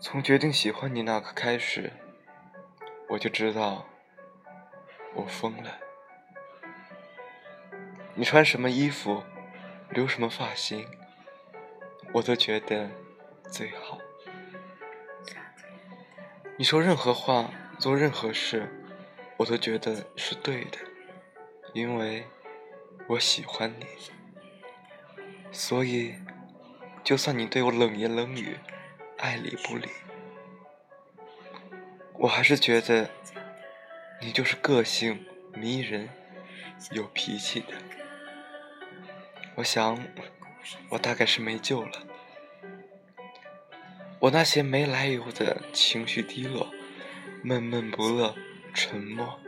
从决定喜欢你那刻开始，我就知道我疯了。你穿什么衣服，留什么发型，我都觉得最好。你说任何话，做任何事，我都觉得是对的，因为我喜欢你。所以，就算你对我冷言冷语。爱理不理，我还是觉得你就是个性迷人、有脾气的。我想，我大概是没救了。我那些没来由的情绪低落、闷闷不乐、沉默，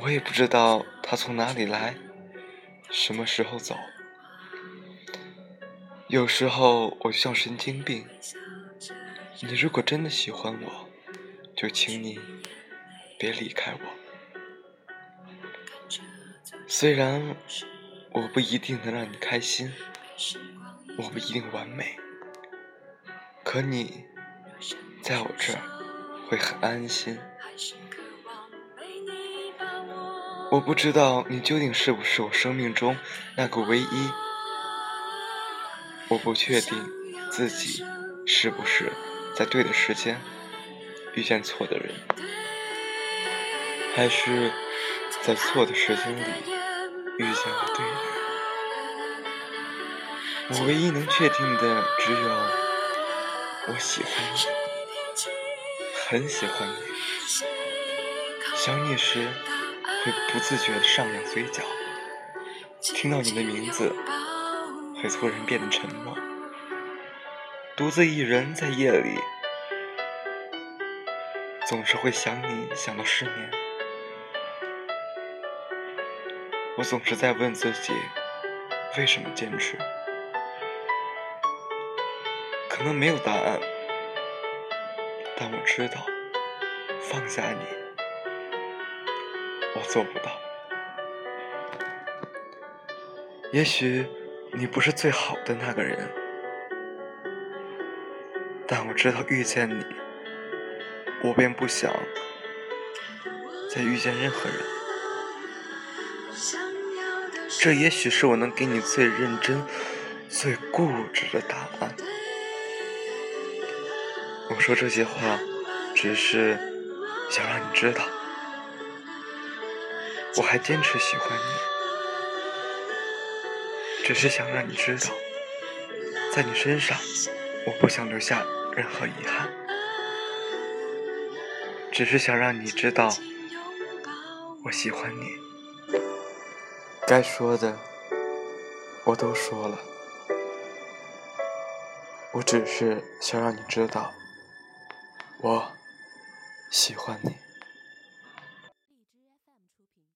我也不知道他从哪里来，什么时候走。有时候我像神经病。你如果真的喜欢我，就请你别离开我。虽然我不一定能让你开心，我不一定完美，可你在我这儿会很安心。我不知道你究竟是不是我生命中那个唯一。我不确定自己是不是在对的时间遇见错的人，还是在错的时间里遇见了对的人。我唯一能确定的只有，我喜欢你，很喜欢你。想你时会不自觉地上扬嘴角，听到你的名字。会突然变得沉默，独自一人在夜里，总是会想你，想到失眠。我总是在问自己，为什么坚持？可能没有答案，但我知道，放下你，我做不到。也许。你不是最好的那个人，但我知道遇见你，我便不想再遇见任何人。这也许是我能给你最认真、最固执的答案。我说这些话，只是想让你知道，我还坚持喜欢你。只是想让你知道，在你身上，我不想留下任何遗憾。只是想让你知道，我喜欢你。该说的，我都说了。我只是想让你知道，我喜欢你。